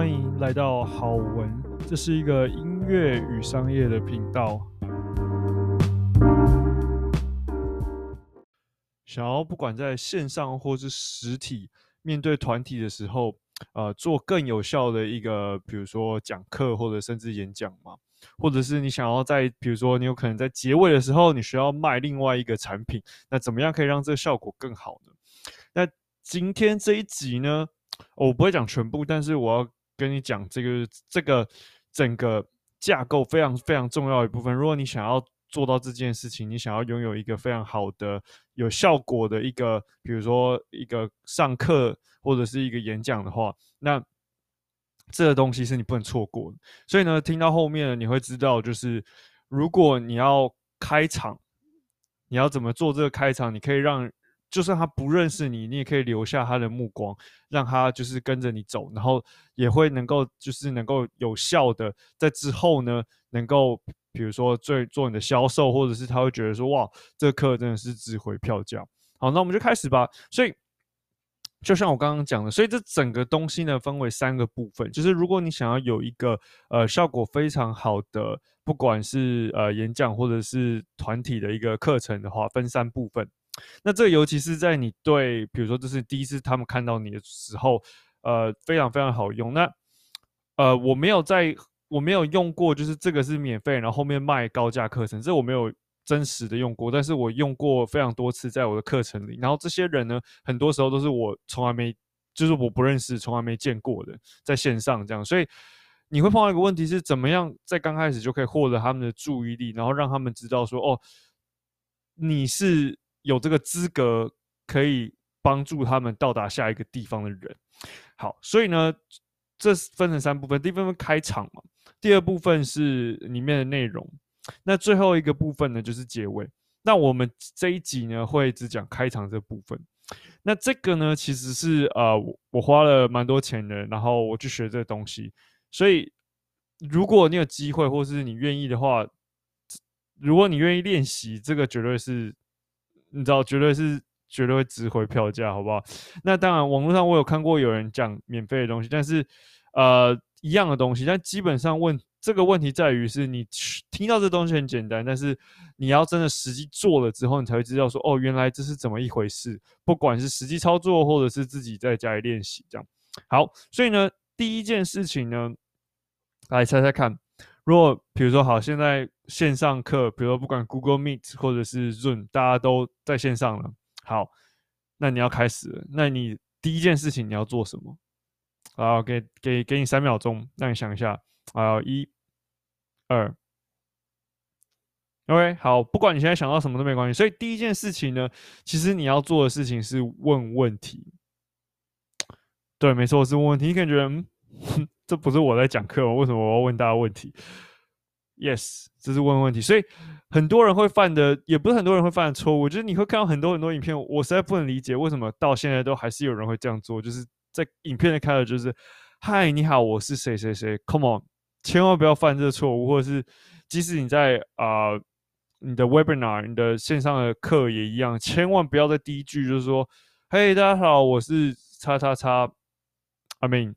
欢迎来到好文，这是一个音乐与商业的频道。想要不管在线上或是实体面对团体的时候，呃，做更有效的一个，比如说讲课或者甚至演讲嘛，或者是你想要在，比如说你有可能在结尾的时候，你需要卖另外一个产品，那怎么样可以让这个效果更好呢？那今天这一集呢，我不会讲全部，但是我要跟你讲这个这个整个架构非常非常重要一部分。如果你想要做到这件事情，你想要拥有一个非常好的、有效果的一个，比如说一个上课或者是一个演讲的话，那这个东西是你不能错过的。所以呢，听到后面你会知道，就是如果你要开场，你要怎么做这个开场，你可以让。就算他不认识你，你也可以留下他的目光，让他就是跟着你走，然后也会能够就是能够有效的在之后呢，能够比如说做做你的销售，或者是他会觉得说哇，这课真的是值回票价。好，那我们就开始吧。所以就像我刚刚讲的，所以这整个东西呢分为三个部分，就是如果你想要有一个呃效果非常好的，不管是呃演讲或者是团体的一个课程的话，分三部分。那这尤其是在你对，比如说这是第一次他们看到你的时候，呃，非常非常好用。那呃，我没有在，我没有用过，就是这个是免费，然后后面卖高价课程，这我没有真实的用过。但是我用过非常多次，在我的课程里。然后这些人呢，很多时候都是我从来没，就是我不认识，从来没见过的，在线上这样。所以你会碰到一个问题是，怎么样在刚开始就可以获得他们的注意力，然后让他们知道说，哦，你是。有这个资格可以帮助他们到达下一个地方的人，好，所以呢，这分成三部分。第一部分开场嘛，第二部分是里面的内容，那最后一个部分呢就是结尾。那我们这一集呢会只讲开场这部分。那这个呢其实是呃我，花了蛮多钱的，然后我去学这个东西。所以如果你有机会或是你愿意的话，如果你愿意练习，这个绝对是。你知道，绝对是绝对会值回票价，好不好？那当然，网络上我有看过有人讲免费的东西，但是呃，一样的东西，但基本上问这个问题在于是你听到这东西很简单，但是你要真的实际做了之后，你才会知道说哦，原来这是怎么一回事。不管是实际操作，或者是自己在家里练习，这样好。所以呢，第一件事情呢，来猜猜看。如果比如说好，现在线上课，比如说不管 Google Meet 或者是 Zoom，大家都在线上了。好，那你要开始了，那你第一件事情你要做什么？好，给给给你三秒钟，让你想一下。好，一、二，OK，好，不管你现在想到什么都没关系。所以第一件事情呢，其实你要做的事情是问问题。对，没错，是问问题。你可能觉，嗯。这不是我在讲课吗？为什么我要问大家问题？Yes，这是问问题。所以很多人会犯的，也不是很多人会犯的错误。就是你会看到很多很多影片，我实在不能理解为什么到现在都还是有人会这样做。就是在影片的开头就是“嗨，你好，我是谁谁谁，Come on”，千万不要犯这个错误。或者是即使你在啊、你的 Webinar、你的线上的课也一样，千万不要在第一句就是说“嘿，大家好，我是叉叉叉 ”，I mean。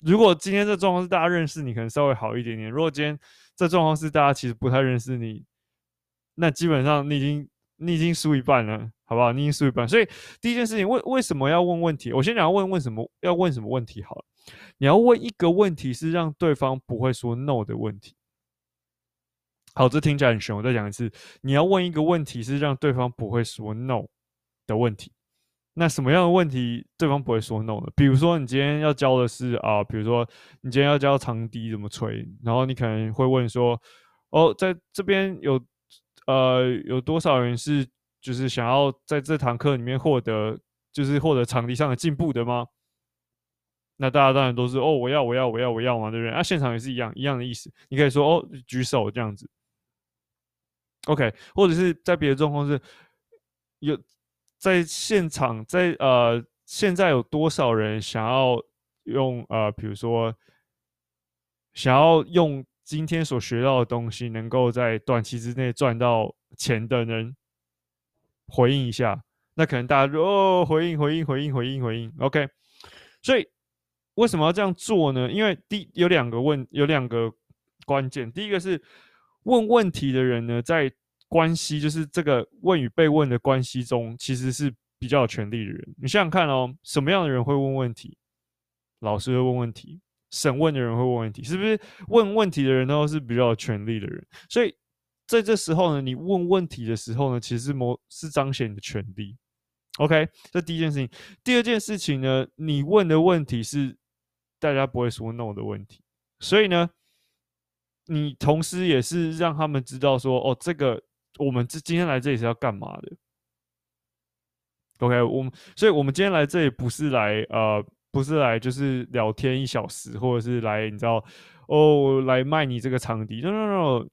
如果今天这状况是大家认识你，可能稍微好一点点。如果今天这状况是大家其实不太认识你，那基本上你已经你已经输一半了，好不好？你已经输一半。所以第一件事情，为为什么要问问题？我先讲问问什么，要问什么问题好了。你要问一个问题是让对方不会说 no 的问题。好，这听起来很玄，我再讲一次，你要问一个问题是让对方不会说 no 的问题。那什么样的问题对方不会说 no 的？比如说你今天要教的是啊、比如说你今天要教长笛怎么吹，然后你可能会问说，哦，在这边有呃有多少人是就是想要在这堂课里面获得就是获得长笛上的进步的吗？那大家当然都是哦，我要我要我要我要嘛，对不对？那、啊、现场也是一样一样的意思，你可以说哦，举手这样子，OK，或者是在别的状况是有。在现场，在呃，现在有多少人想要用呃，比如说想要用今天所学到的东西，能够在短期之内赚到钱的人，回应一下。那可能大家说哦，回应，回应，回应，回应，回应。OK，所以为什么要这样做呢？因为第有两个问，有两个关键。第一个是问问题的人呢，在关系就是这个问与被问的关系中，其实是比较有权力的人。你想想看哦，什么样的人会问问题？老师会问问题，审问的人会问问题，是不是？问问题的人都是比较有权力的人。所以在这时候呢，你问问题的时候呢，其实是某是彰显你的权力。OK，这第一件事情。第二件事情呢，你问的问题是大家不会说 no 的问题，所以呢，你同时也是让他们知道说，哦，这个我们这今天来这里是要干嘛的。OK，我们，所以我们今天来这里不是来呃，不是来就是聊天一小时，或者是来你知道哦，来卖你这个场地。No No No，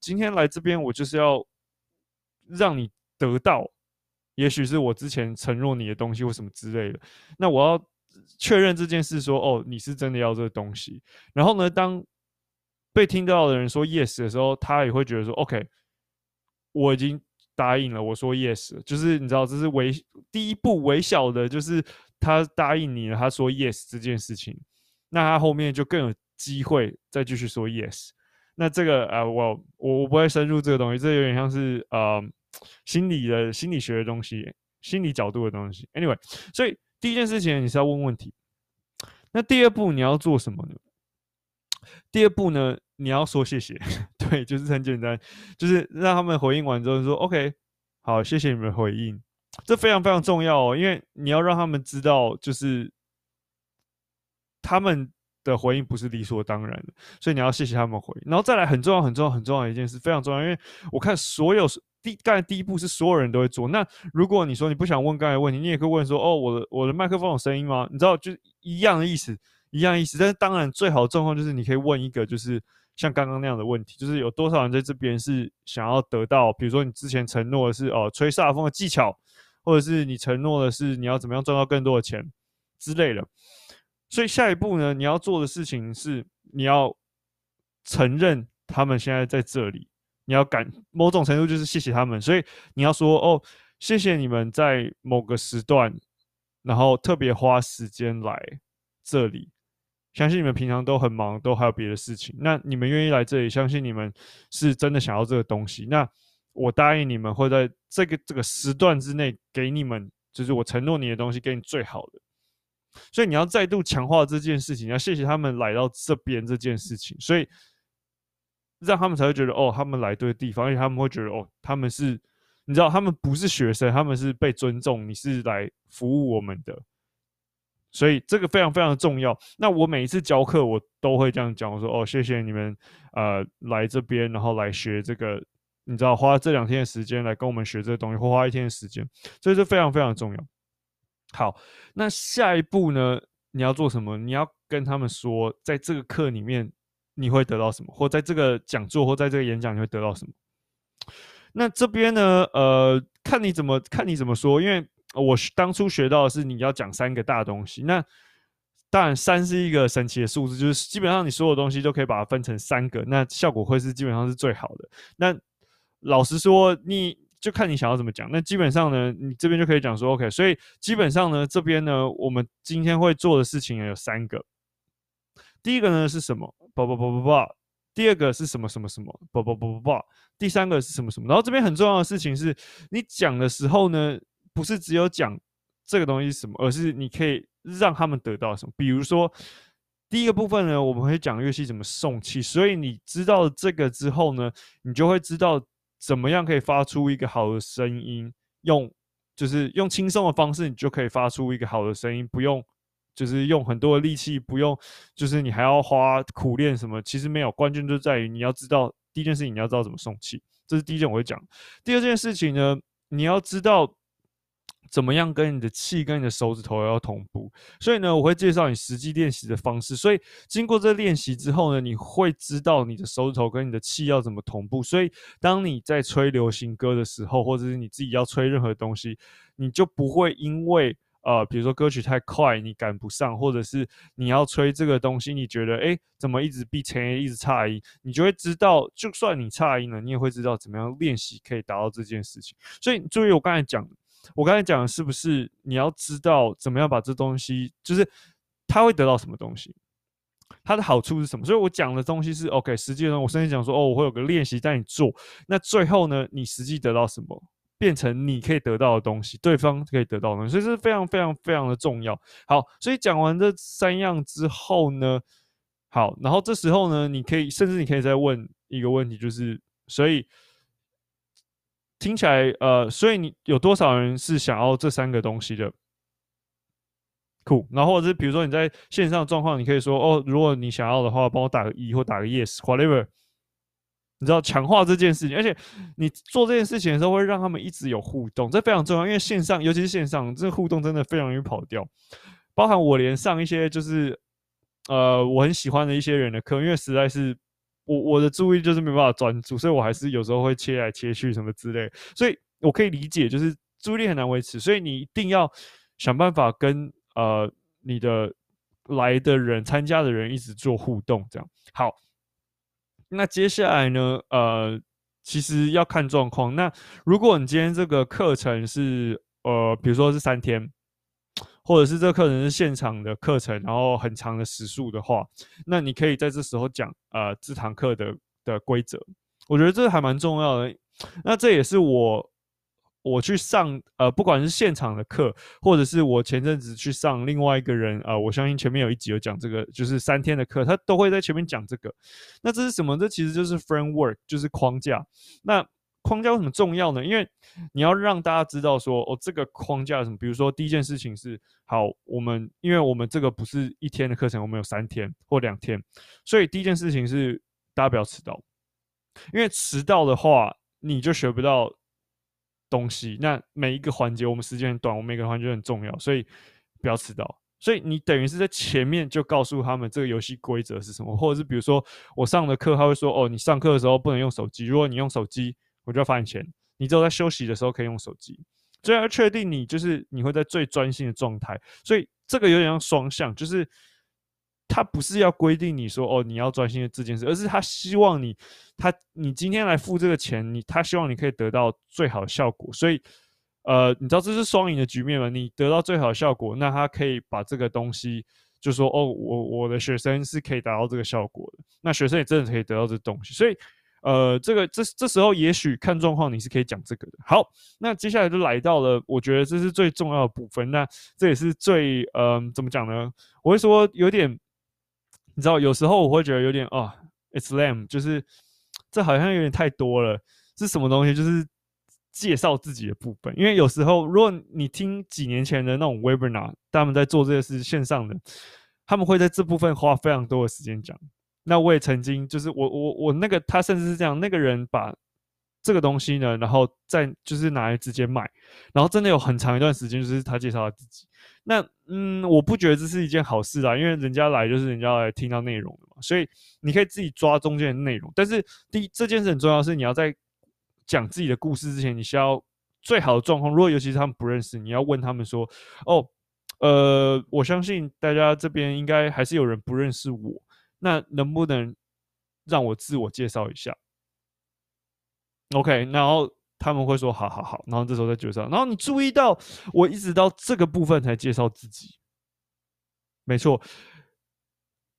今天来这边我就是要让你得到。也许是我之前承诺你的东西或什么之类的，那我要确认这件事，说哦，你是真的要这个东西。然后呢，当被听到的人说 yes 的时候，他也会觉得说 OK，我已经答应了，我说 yes，就是你知道这是微第一步微小的，就是他答应你了，他说 yes 这件事情，那他后面就更有机会再继续说 yes。那这个啊、我我我不会深入这个东西，这有点像是呃。心理的心理学的东西，心理角度的东西。Anyway，所以第一件事情你是要问问题。那第二步你要做什么呢？第二步呢，你要说谢谢。对，就是很简单，就是让他们回应完之后说 OK，好，谢谢你们回应。这非常非常重要哦，因为你要让他们知道，就是他们的回应不是理所当然的，所以你要谢谢他们回。然后再来很重要、很重要、很重要的一件事，非常重要，因为我看所有。第刚才第一步是所有人都会做。那如果你说你不想问刚才问题，你也可以问说：“哦，我的我的麦克风有声音吗？”你知道，就是一样的意思，一样意思。但是当然，最好的状况就是你可以问一个，就是像刚刚那样的问题，就是有多少人在这边是想要得到，比如说你之前承诺的是哦吹萨风的技巧，或者是你承诺的是你要怎么样赚到更多的钱之类的。所以下一步呢，你要做的事情是你要承认他们现在在这里。你要感某种程度就是谢谢他们，所以你要说哦，谢谢你们在某个时段，然后特别花时间来这里。相信你们平常都很忙，都还有别的事情。那你们愿意来这里，相信你们是真的想要这个东西。那我答应你们会在这个这个时段之内给你们，就是我承诺你的东西，给你最好的。所以你要再度强化这件事情，要谢谢他们来到这边这件事情。所以。让他们才会觉得哦，他们来对地方，而且他们会觉得哦，他们是，你知道，他们不是学生，他们是被尊重，你是来服务我们的，所以这个非常非常重要。那我每一次教课，我都会这样讲，我说哦，谢谢你们，呃，来这边，然后来学这个，你知道，花这两天的时间来跟我们学这个东西，或花一天的时间，所以这非常非常重要。好，那下一步呢，你要做什么？你要跟他们说，在这个课里面。你会得到什么？或在这个讲座，或在这个演讲，你会得到什么？那这边呢？呃，看你怎么看你怎么说。因为我当初学到的是你要讲三个大东西。那当然，三是一个神奇的数字，就是基本上你所有东西都可以把它分成三个，那效果会是基本上是最好的。那老实说，你就看你想要怎么讲。那基本上呢，你这边就可以讲说，OK。所以基本上呢，这边呢，我们今天会做的事情有三个。第一个呢是什么？不不不不不，第二个是什么什么什么？不不不不不，第三个是什么什么？然后这边很重要的事情是，你讲的时候呢，不是只有讲这个东西是什么，而是你可以让他们得到什么。比如说，第一个部分呢，我们会讲乐器怎么送气，所以你知道这个之后呢，你就会知道怎么样可以发出一个好的声音，用就是用轻松的方式，你就可以发出一个好的声音，不用。就是用很多的力气，不用，就是你还要花苦练什么，其实没有。关键就在于你要知道第一件事情，你要知道怎么送气，这是第一件我会讲。第二件事情呢，你要知道怎么样跟你的气跟你的手指头要同步。所以呢，我会介绍你实际练习的方式。所以经过这练习之后呢，你会知道你的手指头跟你的气要怎么同步。所以当你在吹流行歌的时候，或者是你自己要吹任何东西，你就不会因为。呃，比如说歌曲太快，你赶不上，或者是你要吹这个东西，你觉得诶，怎么一直闭前，一直差音，你就会知道，就算你差音了，你也会知道怎么样练习可以达到这件事情。所以，注意我刚才讲，我刚才讲的是不是你要知道怎么样把这东西，就是他会得到什么东西？它的好处是什么？所以我讲的东西是 OK，实际上我甚至讲说哦，我会有个练习带你做。那最后呢，你实际得到什么，变成你可以得到的东西，对方可以得到的东西，所以是非常非常非常的重要。好，所以讲完这三样之后呢，好，然后这时候呢，你可以甚至你可以再问一个问题，就是所以听起来呃，所以你有多少人是想要这三个东西的？酷，然后或者是比如说你在线上状况，你可以说哦，如果你想要的话，帮我打个一或打个 yes，whatever。你知道强化这件事情，而且你做这件事情的时候，会让他们一直有互动，这非常重要。因为线上，尤其是线上，这互动真的非常容易跑掉。包含我连上一些就是呃我很喜欢的一些人的课，因为实在是我我的注意就是没办法专注，所以我还是有时候会切来切去什么之类，所以我可以理解，就是注意力很难维持，所以你一定要想办法跟。呃，你的来的人、参加的人一直做互动，这样好。那接下来呢？呃，其实要看状况。那如果你今天这个课程是呃，比如说是三天，或者是这课程是现场的课程，然后很长的时数的话，那你可以在这时候讲呃这堂课的的规则。我觉得这还蛮重要的。那这也是我。我去上呃，不管是现场的课，或者是我前阵子去上另外一个人呃，我相信前面有一集有讲这个，就是三天的课，他都会在前面讲这个。那这是什么？这其实就是 framework，就是框架。那框架为什么重要呢？因为你要让大家知道说，哦，这个框架是什么。比如说，第一件事情是，好，我们因为我们这个不是一天的课程，我们有三天或两天，所以第一件事情是大家不要迟到，因为迟到的话，你就学不到。东西，那每一个环节我们时间很短，我们每个环节很重要，所以不要迟到。所以你等于是在前面就告诉他们这个游戏规则是什么，或者是比如说我上的课，他会说哦，你上课的时候不能用手机，如果你用手机，我就要罚你钱。你只有在休息的时候可以用手机，所以要确定你就是你会在最专心的状态。所以这个有点像双向，就是。他不是要规定你说哦，你要专心的这件事，而是他希望你，他你今天来付这个钱，你他希望你可以得到最好的效果。所以，呃，你知道这是双赢的局面吗？你得到最好的效果，那他可以把这个东西就说哦，我我的学生是可以达到这个效果的，那学生也真的可以得到这东西。所以，呃，这个这这时候也许看状况，你是可以讲这个的。好，那接下来就来到了，我觉得这是最重要的部分。那这也是最嗯、呃，怎么讲呢？我会说有点。你知道，有时候我会觉得有点啊，it's lame，就是这好像有点太多了。是什么东西？就是介绍自己的部分。因为有时候，如果你听几年前的那种 webinar，他们在做这些事线上的，他们会在这部分花非常多的时间讲。那我也曾经，就是我我我那个他甚至是这样，那个人把这个东西呢，然后再就是拿来直接卖，然后真的有很长一段时间，就是他介绍他自己。那嗯，我不觉得这是一件好事啦，因为人家来就是人家来听到内容的嘛，所以你可以自己抓中间的内容。但是第一，这件事很重要，是你要在讲自己的故事之前，你需要最好的状况。如果尤其是他们不认识，你要问他们说：“哦，呃，我相信大家这边应该还是有人不认识我，那能不能让我自我介绍一下？”OK，然后。他们会说好好好，然后这时候再介绍，然后你注意到我一直到这个部分才介绍自己，没错。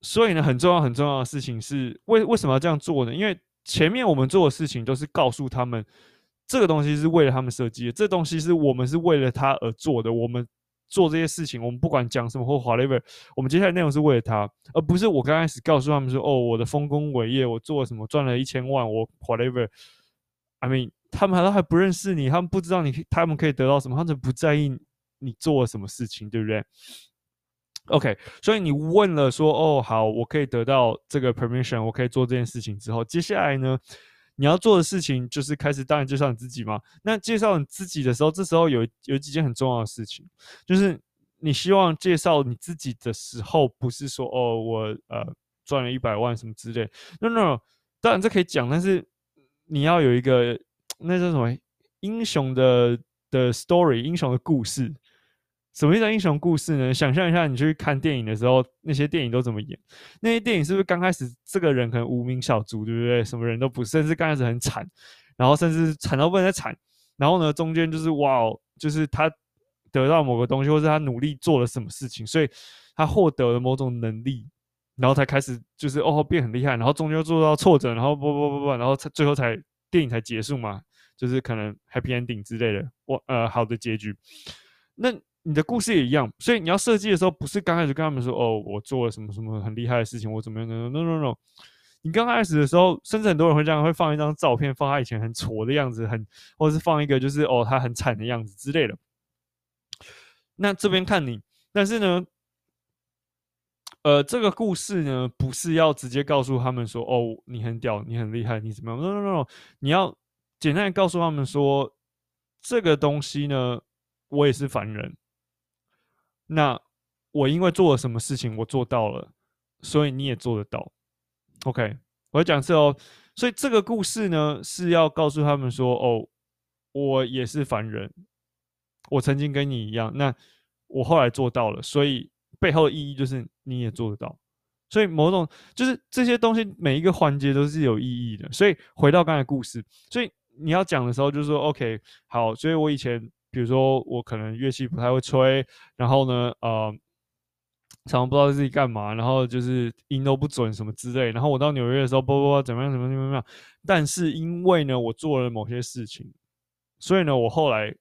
所以呢，很重要很重要的事情是为为什么要这样做呢？因为前面我们做的事情都是告诉他们这个东西是为了他们设计的，这东西是我们是为了他而做的。我们做这些事情，我们不管讲什么或 whatever，我们接下来内容是为了他，而不是我刚开始告诉他们说哦，我的丰功伟业，我做了什么赚了一千万，我 whatever。I mean。他们还还不认识你，他们不知道你，他们可以得到什么，他们不在意你做了什么事情，对不对？OK，所以你问了说，哦，好，我可以得到这个 permission，我可以做这件事情之后，接下来呢，你要做的事情就是开始当然介绍你自己嘛。那介绍你自己的时候，这时候有有几件很重要的事情，就是你希望介绍你自己的时候，不是说哦，我呃赚了一百万什么之类，no 当然这可以讲，但是你要有一个。那叫什么英雄的的 story，英雄的故事，什么叫英雄故事呢？想象一下，你去看电影的时候，那些电影都怎么演？那些电影是不是刚开始这个人可能无名小卒，对不对？什么人都不，甚至刚开始很惨，然后甚至惨到不能再惨，然后呢，中间就是哇哦，就是他得到某个东西，或是他努力做了什么事情，所以他获得了某种能力，然后才开始就是哦变很厉害，然后中间又做到挫折，然后不不不不，然后才最后才电影才结束嘛，就是可能 happy ending 之类的，我呃好的结局。那你的故事也一样，所以你要设计的时候，不是刚开始跟他们说哦我做了什么什么很厉害的事情，我怎么样的，no no no。你刚开始的时候，甚至很多人会这样，会放一张照片，放他以前很挫的样子，很，或者是放一个就是哦他很惨的样子之类的。那这边看你，但是呢，呃，这个故事呢，不是要直接告诉他们说哦你很屌，你很厉害，你怎么样？No no no，你要简单的告诉他们说，这个东西呢，我也是凡人。那我因为做了什么事情，我做到了，所以你也做得到。OK，我要讲是哦，所以这个故事呢是要告诉他们说，哦，我也是凡人，我曾经跟你一样，那我后来做到了，所以背后的意义就是你也做得到，所以某种就是这些东西每一个环节都是有意义的。所以回到刚才故事，所以你要讲的时候就是说，OK，好，所以我以前比如说我可能乐器不太会吹，然后呢，呃。常常不知道自己干嘛，然后就是音都不准什么之类。然后我到纽约的时候，不不不，怎么样怎么样怎么样。但是因为呢，我做了某些事情，所以呢，我后来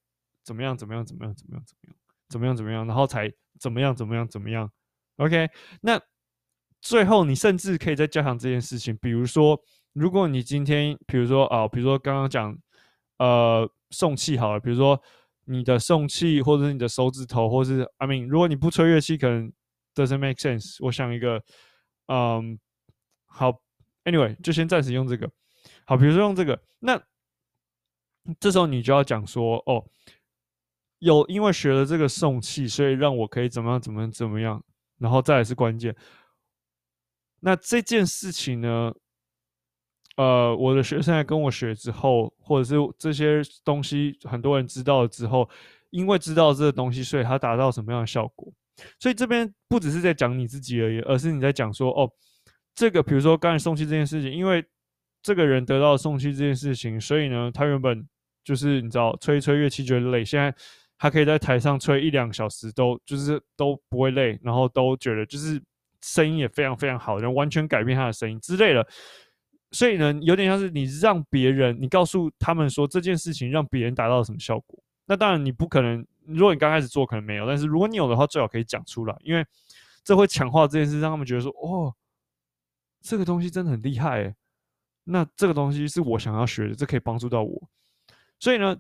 怎么样怎么样怎么样怎么样怎么样怎么样怎么样，然后才怎么样怎么样怎么样。OK，那最后你甚至可以再加强这件事情，比如说，如果你今天，比如说啊，比如说刚刚讲呃送气好了，比如说你的送气，或者是你的手指头，或者是 I mean，如果你不吹乐器，可能。Doesn't make sense。我想一个，嗯，好，Anyway，就先暂时用这个。好，比如说用这个，那这时候你就要讲说，哦，有因为学了这个送气，所以让我可以怎么样，怎么样，怎么样，然后再来是关键。那这件事情呢，呃，我的学生在跟我学之后，或者是这些东西很多人知道了之后，因为知道这个东西，所以他达到什么样的效果？所以这边不只是在讲你自己而已，而是你在讲说，哦，这个比如说刚才送气这件事情，因为这个人得到送气这件事情，所以呢，他原本就是你知道吹一吹乐器觉得累，现在他可以在台上吹一两小时都就是都不会累，然后都觉得就是声音也非常非常好，然后完全改变他的声音之类的。所以呢，有点像是你让别人，你告诉他们说这件事情让别人达到了什么效果。那当然你不可能。如果你刚开始做可能没有，但是如果你有的话，最好可以讲出来，因为这会强化这件事，让他们觉得说，哦，这个东西真的很厉害。那这个东西是我想要学的，这可以帮助到我。所以呢，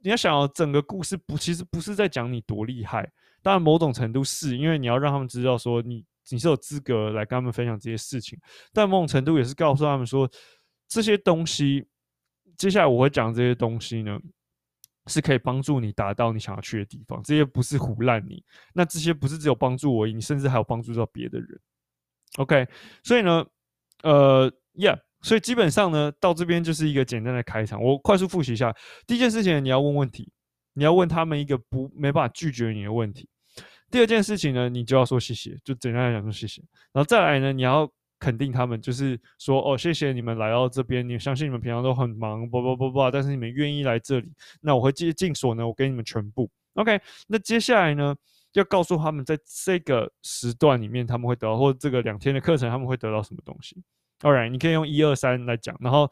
你要想要整个故事不，其实不是在讲你多厉害，当然某种程度是因为你要让他们知道说你你是有资格来跟他们分享这些事情，但某种程度也是告诉他们说这些东西，接下来我会讲这些东西呢。是可以帮助你达到你想要去的地方，这些不是唬烂你，那这些不是只有帮助我，你甚至还有帮助到别的人。OK，所以呢，呃，Yeah，所以基本上呢，到这边就是一个简单的开场。我快速复习一下，第一件事情，你要问问题，你要问他们一个不没办法拒绝你的问题。第二件事情呢，你就要说谢谢，就简单来讲说谢谢。然后再来呢，你要。肯定他们就是说哦，谢谢你们来到这边，你相信你们平常都很忙，不不不不，但是你们愿意来这里，那我会尽尽所能，我给你们全部。OK，那接下来呢，要告诉他们在这个时段里面他们会得到，或这个两天的课程他们会得到什么东西。当然你可以用一二三来讲，然后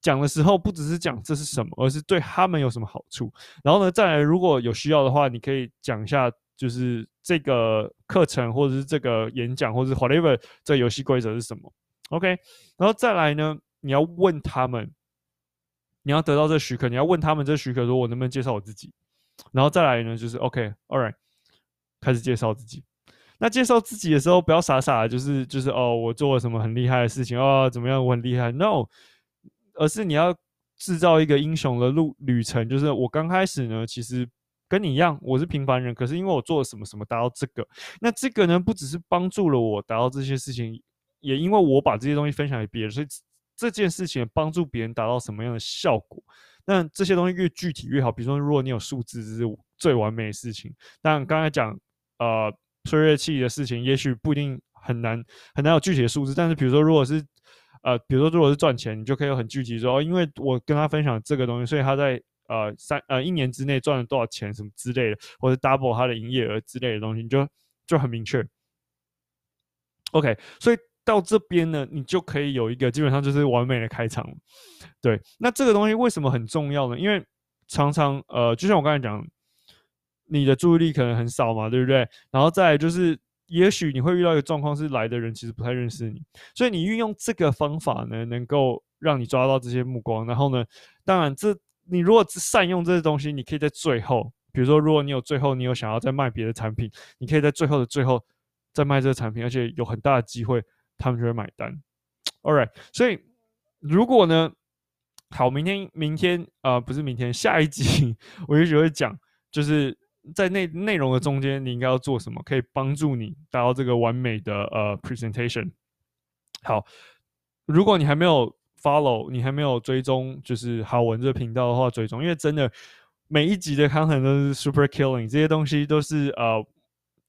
讲的时候不只是讲这是什么，而是对他们有什么好处。然后呢，再来如果有需要的话，你可以讲一下。就是这个课程，或者是这个演讲，或者是 whatever，这游戏规则是什么？OK，然后再来呢，你要问他们，你要得到这许可，你要问他们这许可，说我能不能介绍我自己？然后再来呢，就是 OK，Alright，开始介绍自己。那介绍自己的时候，不要傻傻的，就是就是哦，我做了什么很厉害的事情哦，怎么样，我很厉害？No，而是你要制造一个英雄的路旅程，就是我刚开始呢，其实。跟你一样，我是平凡人，可是因为我做了什么什么达到这个，那这个呢，不只是帮助了我达到这些事情，也因为我把这些东西分享给别人，所以这件事情帮助别人达到什么样的效果？那这些东西越具体越好。比如说，如果你有数字，这是最完美的事情。但刚才讲呃吹乐器的事情，也许不一定很难很难有具体的数字。但是比如说，如果是呃比如说如果是赚钱，你就可以很具体说，哦，因为我跟他分享这个东西，所以他在呃三呃一年之内赚了多少钱什么之类的，或者 double 他的营业额之类的东西，你就就很明确。OK，所以到这边呢，你就可以有一个基本上就是完美的开场。对，那这个东西为什么很重要呢？因为常常呃，就像我刚才讲，你的注意力可能很少嘛，对不对？然后再就是。也许你会遇到一个状况是来的人其实不太认识你，所以你运用这个方法呢，能够让你抓到这些目光。然后呢，当然这你如果善用这些东西，你可以在最后，比如说如果你有最后你有想要再卖别的产品，你可以在最后的最后再卖这个产品，而且有很大的机会他们就会买单。All right，所以如果呢，好，明天明天啊、不是明天，下一集我也许会讲，就是。在内内容的中间，你应该要做什么，可以帮助你达到这个完美的呃 presentation。好，如果你还没有 follow，你还没有追踪，就是好文这个频道的话，追踪，因为真的每一集的 content 都是 super killing，这些东西都是呃，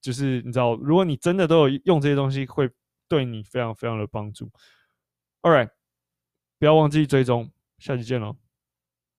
就是你知道，如果你真的都有用这些东西，会对你非常非常的帮助。All right，不要忘记追踪，下期见喽。